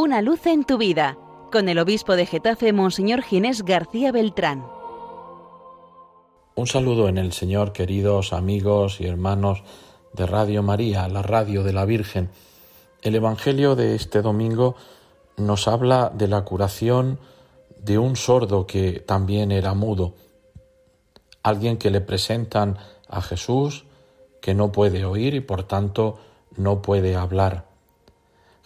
Una luz en tu vida, con el obispo de Getafe, Monseñor Ginés García Beltrán. Un saludo en el Señor, queridos amigos y hermanos de Radio María, la radio de la Virgen. El Evangelio de este domingo nos habla de la curación de un sordo que también era mudo, alguien que le presentan a Jesús que no puede oír y por tanto no puede hablar.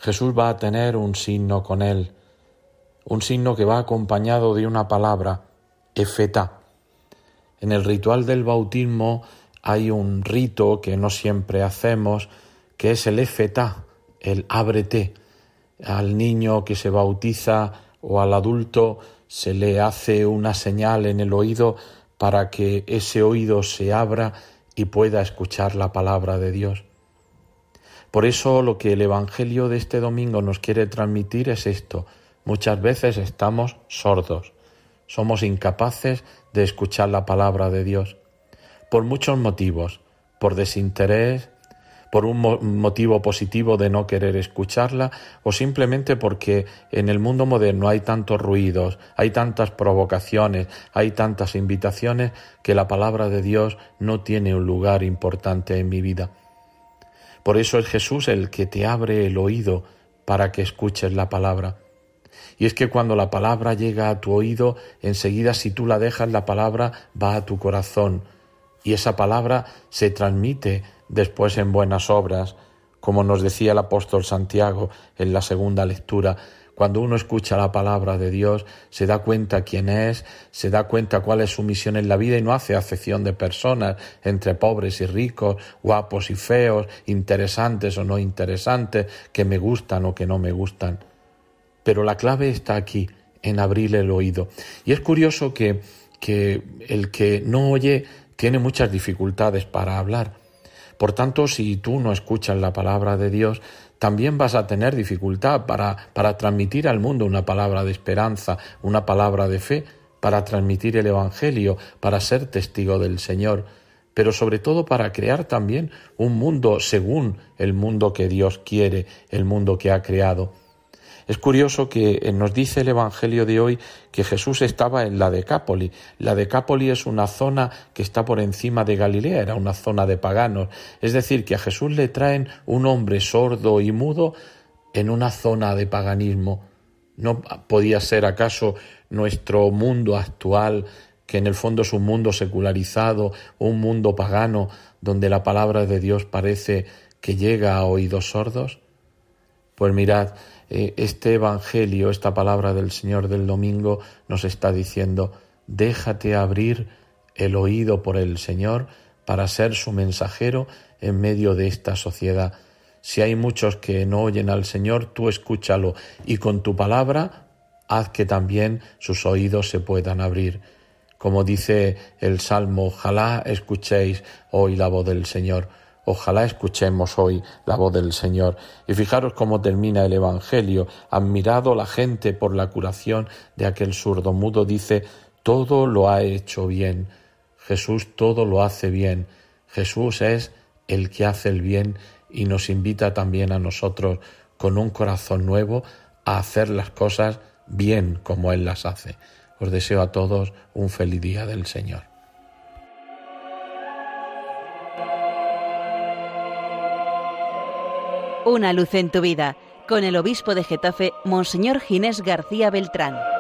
Jesús va a tener un signo con él, un signo que va acompañado de una palabra, efeta. En el ritual del bautismo hay un rito que no siempre hacemos, que es el efeta, el ábrete. Al niño que se bautiza o al adulto se le hace una señal en el oído para que ese oído se abra y pueda escuchar la palabra de Dios. Por eso lo que el Evangelio de este domingo nos quiere transmitir es esto. Muchas veces estamos sordos, somos incapaces de escuchar la palabra de Dios, por muchos motivos, por desinterés, por un motivo positivo de no querer escucharla o simplemente porque en el mundo moderno hay tantos ruidos, hay tantas provocaciones, hay tantas invitaciones que la palabra de Dios no tiene un lugar importante en mi vida. Por eso es Jesús el que te abre el oído para que escuches la palabra. Y es que cuando la palabra llega a tu oído, enseguida si tú la dejas, la palabra va a tu corazón. Y esa palabra se transmite después en buenas obras, como nos decía el apóstol Santiago en la segunda lectura, cuando uno escucha la palabra de Dios, se da cuenta quién es, se da cuenta cuál es su misión en la vida y no hace acepción de personas entre pobres y ricos, guapos y feos, interesantes o no interesantes, que me gustan o que no me gustan. Pero la clave está aquí, en abrir el oído. Y es curioso que, que el que no oye tiene muchas dificultades para hablar. Por tanto, si tú no escuchas la palabra de Dios, también vas a tener dificultad para, para transmitir al mundo una palabra de esperanza, una palabra de fe, para transmitir el Evangelio, para ser testigo del Señor, pero sobre todo para crear también un mundo según el mundo que Dios quiere, el mundo que ha creado. Es curioso que eh, nos dice el Evangelio de hoy que Jesús estaba en la Decápoli. La Decápoli es una zona que está por encima de Galilea, era una zona de paganos. Es decir, que a Jesús le traen un hombre sordo y mudo en una zona de paganismo. ¿No podía ser acaso nuestro mundo actual, que en el fondo es un mundo secularizado, un mundo pagano, donde la palabra de Dios parece que llega a oídos sordos? Pues mirad, eh, este Evangelio, esta palabra del Señor del domingo nos está diciendo, déjate abrir el oído por el Señor para ser su mensajero en medio de esta sociedad. Si hay muchos que no oyen al Señor, tú escúchalo y con tu palabra haz que también sus oídos se puedan abrir. Como dice el Salmo, ojalá escuchéis hoy la voz del Señor. Ojalá escuchemos hoy la voz del Señor. Y fijaros cómo termina el Evangelio. Admirado la gente por la curación de aquel surdo mudo, dice, todo lo ha hecho bien. Jesús todo lo hace bien. Jesús es el que hace el bien y nos invita también a nosotros con un corazón nuevo a hacer las cosas bien como Él las hace. Os deseo a todos un feliz día del Señor. Una luz en tu vida, con el obispo de Getafe, Monseñor Ginés García Beltrán.